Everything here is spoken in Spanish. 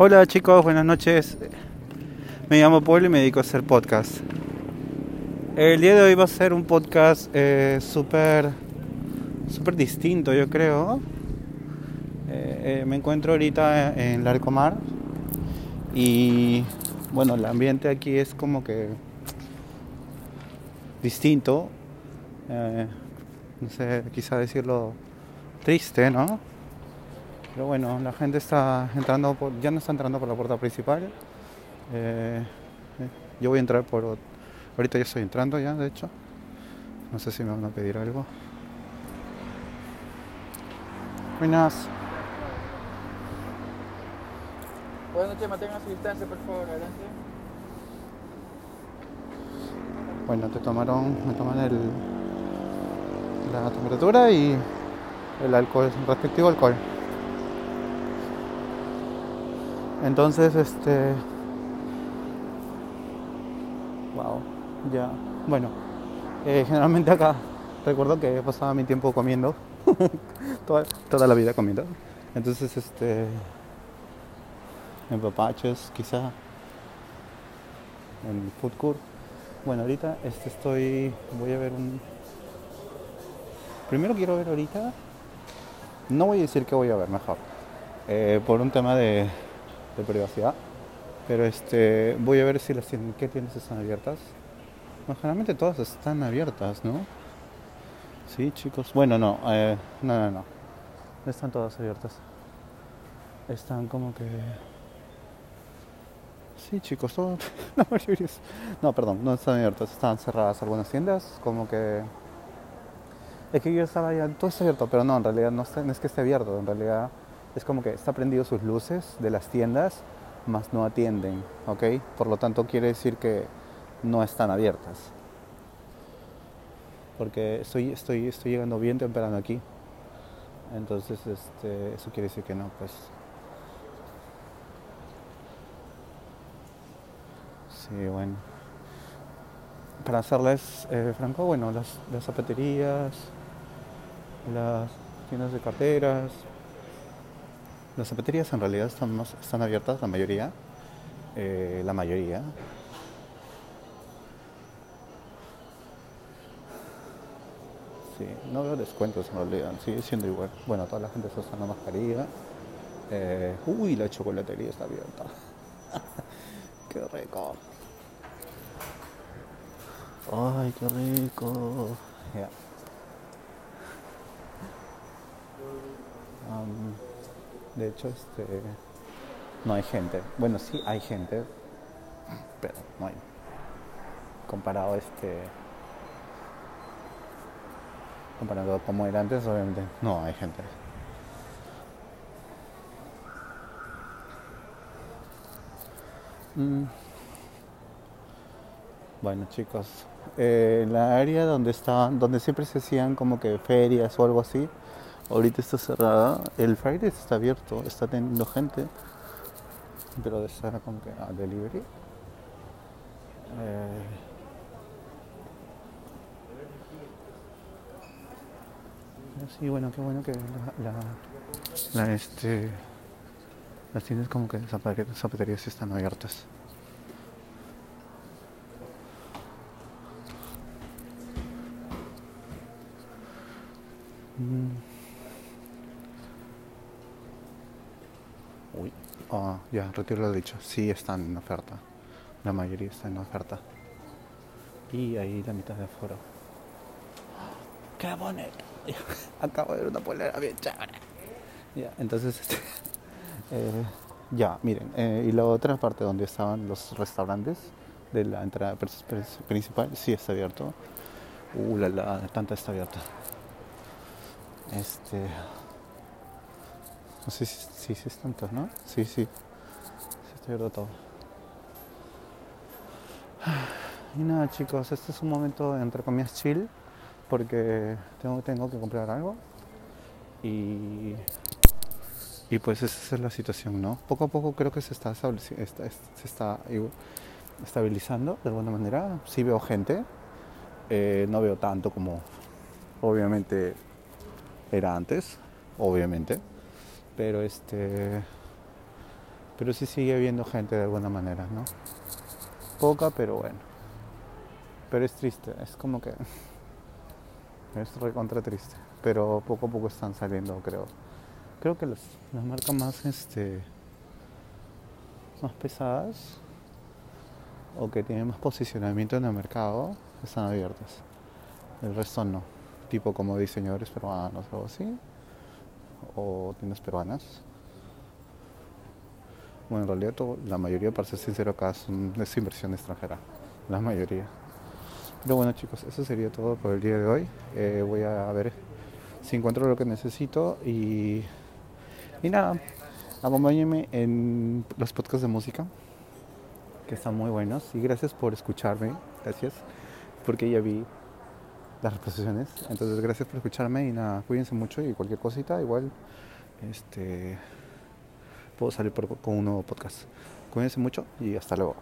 Hola chicos, buenas noches. Me llamo Paul y me dedico a hacer podcast. El día de hoy va a ser un podcast eh, súper súper distinto, yo creo. Eh, eh, me encuentro ahorita en Larcomar y bueno, el ambiente aquí es como que distinto. no sé, quizá decirlo triste, ¿no? Pero bueno, la gente está entrando, por, ya no está entrando por la puerta principal. Eh, eh, yo voy a entrar por... Ahorita ya estoy entrando ya, de hecho. No sé si me van a pedir algo. Buenas. Buenas noches, mantengan su distancia, por favor, adelante. Bueno, te tomaron, me toman el, la temperatura y el alcohol, el respectivo alcohol. Entonces, este. Wow, ya. Bueno, eh, generalmente acá recuerdo que pasaba mi tiempo comiendo, toda, toda, la vida comiendo. Entonces, este. En papaches, quizá. En food court. Bueno, ahorita este estoy. Voy a ver un. Primero quiero ver ahorita. No voy a decir que voy a ver mejor. Eh, por un tema de de privacidad. Pero este, voy a ver si las tiendas, qué tiendas están abiertas. generalmente todas están abiertas, ¿no? Sí, chicos. Bueno, no, eh, no, no, no. Están todas abiertas. Están como que... Sí, chicos, todo, No, perdón, no están abiertas, están cerradas algunas tiendas, como que... Es que yo estaba ya, todo está abierto, pero no, en realidad no, está, no es que esté abierto, en realidad es como que está prendido sus luces de las tiendas, más no atienden, ¿ok? Por lo tanto quiere decir que no están abiertas. Porque estoy, estoy, estoy llegando bien temprano aquí. Entonces, este, eso quiere decir que no, pues. Sí, bueno. Para hacerles eh, franco, bueno, las, las zapaterías, las tiendas de carteras, las zapaterías en realidad están, están abiertas, la mayoría. Eh, la mayoría. Sí, no veo descuentos en realidad, sigue siendo igual. Bueno, toda la gente está usando mascarilla. Eh, uy, la chocolatería está abierta. qué rico. Ay, qué rico. De hecho, este, no hay gente. Bueno, sí hay gente, pero no hay. Comparado este, comparado como era antes, obviamente no hay gente. Mm. Bueno chicos, eh, la área donde estaban, donde siempre se hacían como que ferias o algo así, Ahorita está cerrada. El Friday está abierto, está teniendo gente. Pero está como que a delivery. Eh, sí, bueno, qué bueno que la, la, este, las tiendas como que zapaterías están abiertas. Mm. Uy, ah, ya, retiro lo dicho. Sí están en oferta. La mayoría está en oferta. Y ahí la mitad de aforo. ¡Qué bonito! Acabo de ver una polera bien chévere. Ya, entonces, este, eh, ya, miren. Eh, y la otra parte donde estaban los restaurantes de la entrada principal, sí está abierto. Uh, la, la, tanta está abierta. Este. No sé si, si, es tanto, ¿no? Sí, sí. Sí, está abierto todo. Y nada, chicos, este es un momento entre comillas chill porque tengo, tengo que comprar algo y, y pues esa es la situación, ¿no? Poco a poco creo que se está, se está estabilizando de alguna manera. Sí veo gente, eh, no veo tanto como obviamente era antes, obviamente pero este Pero sí sigue habiendo gente de alguna manera, ¿no? Poca, pero bueno. Pero es triste, es como que... Es recontra triste. Pero poco a poco están saliendo, creo. Creo que las, las marcas más, este... Más pesadas o que tienen más posicionamiento en el mercado están abiertas. El resto no. Tipo como diseñadores peruanos o algo así. O tiendas peruanas. Bueno, en realidad todo- la mayoría, para ser sincero, acá son- es inversión extranjera. La mayoría. Pero bueno chicos, eso sería todo por el día de hoy. Eh, voy a ver si encuentro lo que necesito y, y nada, acompáñenme en los podcasts de música que están muy buenos y gracias por escucharme, gracias, porque ya vi las reposiciones, entonces gracias por escucharme y nada, cuídense mucho y cualquier cosita igual este puedo salir por- con un nuevo podcast. Cuídense mucho y hasta luego.